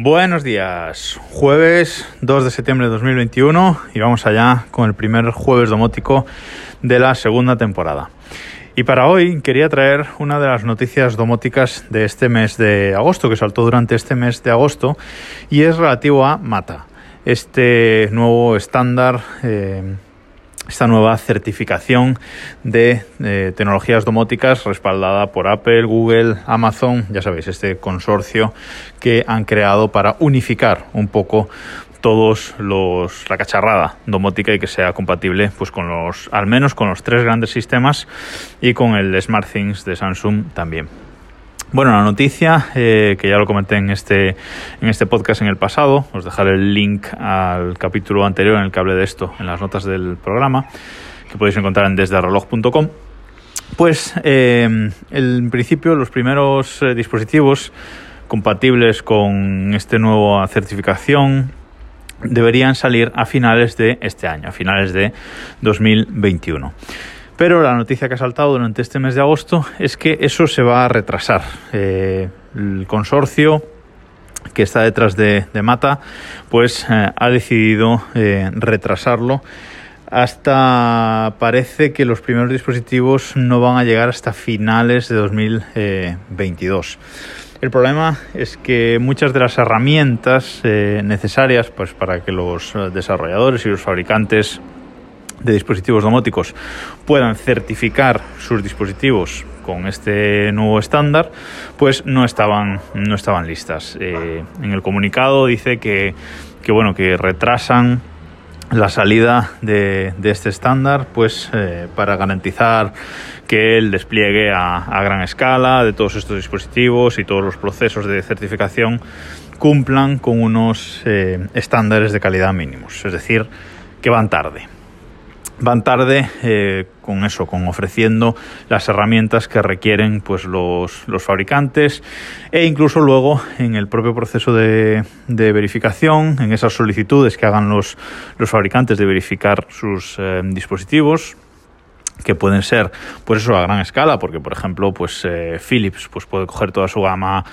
Buenos días, jueves 2 de septiembre de 2021 y vamos allá con el primer jueves domótico de la segunda temporada. Y para hoy quería traer una de las noticias domóticas de este mes de agosto, que saltó durante este mes de agosto, y es relativo a Mata, este nuevo estándar. Eh, esta nueva certificación de eh, tecnologías domóticas respaldada por Apple, Google, Amazon, ya sabéis, este consorcio que han creado para unificar un poco todos los la cacharrada domótica y que sea compatible pues con los al menos con los tres grandes sistemas y con el SmartThings de Samsung también. Bueno, la noticia, eh, que ya lo comenté en este, en este podcast en el pasado, os dejaré el link al capítulo anterior en el que hablé de esto en las notas del programa, que podéis encontrar en desdereloj.com. Pues eh, en principio los primeros eh, dispositivos compatibles con esta nueva certificación deberían salir a finales de este año, a finales de 2021. Pero la noticia que ha saltado durante este mes de agosto es que eso se va a retrasar. Eh, el consorcio que está detrás de, Mata, pues eh, ha decidido eh, retrasarlo hasta parece que los primeros dispositivos no van a llegar hasta finales de 2022. El problema es que muchas de las herramientas necesarias pues, para que los desarrolladores y los fabricantes de dispositivos domóticos puedan certificar sus dispositivos con este nuevo estándar, pues no estaban, no estaban listas. Eh, en el comunicado dice que, que, bueno, que retrasan la salida de, este estándar pues eh, para garantizar que el despliegue a, gran escala de todos estos dispositivos y todos los procesos de certificación cumplan con unos eh, estándares de calidad mínimos, es decir, que van tarde van tarde eh, con eso, con ofreciendo las herramientas que requieren pues los, fabricantes e incluso luego en el propio proceso de, de verificación, en esas solicitudes que hagan los, los fabricantes de verificar sus eh, dispositivos que pueden ser pues eso a gran escala porque por ejemplo pues eh, Philips pues puede coger toda su gama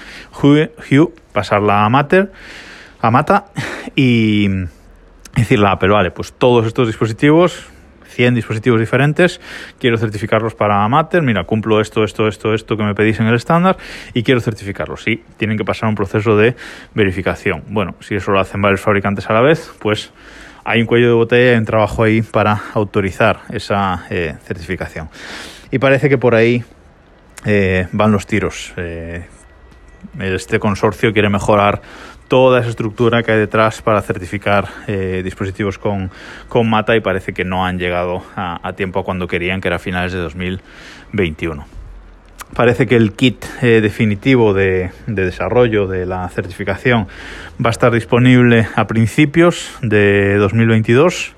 Hue, Hue pasarla a Matter a Mata y decirle a Apple vale pues todos estos dispositivos 100 dispositivos diferentes, quiero certificarlos para Matter, mira, cumplo esto, esto, esto, esto que me pedís en el estándar y quiero certificarlos. Sí, tienen que pasar un proceso de verificación. Bueno, si eso lo hacen varios fabricantes a la vez, pues hay un cuello de botella y un trabajo ahí para autorizar esa eh, certificación. Y parece que por ahí eh, van los tiros. Eh, este consorcio quiere mejorar toda esa estructura que hay detrás para certificar eh, dispositivos con, con, Mata y parece que no han llegado a, tiempo cuando querían, que era a finales de 2021. Parece que el kit eh, definitivo de, de, desarrollo de la certificación va a estar disponible a principios de 2022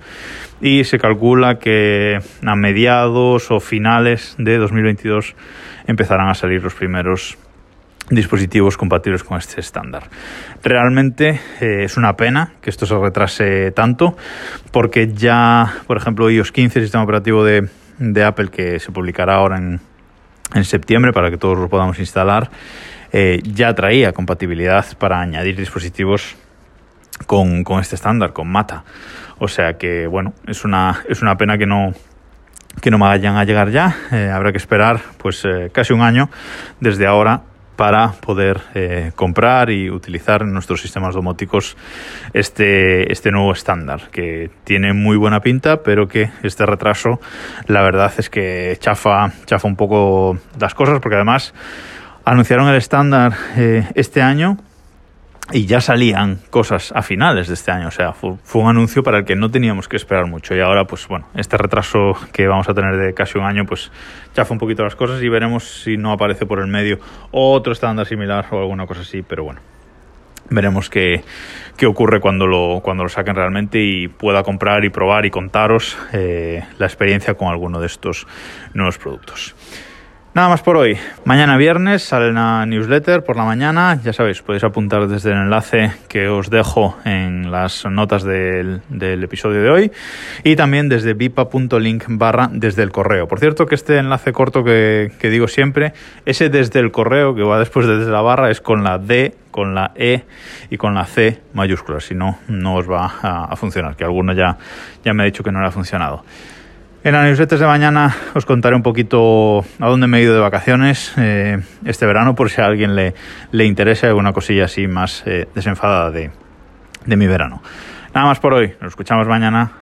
y se calcula que a mediados o finales de 2022 empezarán a salir los primeros dispositivos compatibles con este estándar. Realmente eh, es una pena que esto se retrase tanto porque ya, por ejemplo, iOS 15, el sistema operativo de, Apple que se publicará ahora en, en, septiembre para que todos lo podamos instalar, eh, ya traía compatibilidad para añadir dispositivos con, este estándar, con Mata. O sea que, bueno, es una, es una pena que no, que no vayan a llegar ya. Eh, habrá que esperar pues casi un año desde ahora para poder eh, comprar y utilizar en nuestros sistemas domóticos este, este nuevo estándar, que tiene muy buena pinta, pero que este retraso, la verdad es que chafa, chafa un poco las cosas, porque además anunciaron el estándar eh, este año y ya salían cosas a finales de este año. O sea, fue, un anuncio para el que no teníamos que esperar mucho. Y ahora, pues bueno, este retraso que vamos a tener de casi un año, pues ya fue un poquito las cosas y veremos si no aparece por el medio otro estándar similar o alguna cosa así. Pero bueno, veremos qué, qué ocurre cuando lo, cuando lo saquen realmente y pueda comprar y probar y contaros eh, la experiencia con alguno de estos nuevos productos. Nada más por hoy. Mañana viernes sale una newsletter por la mañana. Ya sabéis, podéis apuntar desde el enlace que os dejo en las notas del, episodio de hoy y también desde vipa.link barra desde el correo. Por cierto que este enlace corto que, digo siempre, ese desde el correo que va después de desde la barra es con la D con la E y con la C mayúsculas, si no, no os va a, a funcionar, que alguno ya, ya me ha dicho que no le ha funcionado. En la newsletter de mañana os contaré un poquito a dónde me he ido de vacaciones eh, este verano, por si a alguien le, le interesa alguna cosilla así más eh, desenfadada de, de mi verano. Nada más por hoy, nos escuchamos mañana.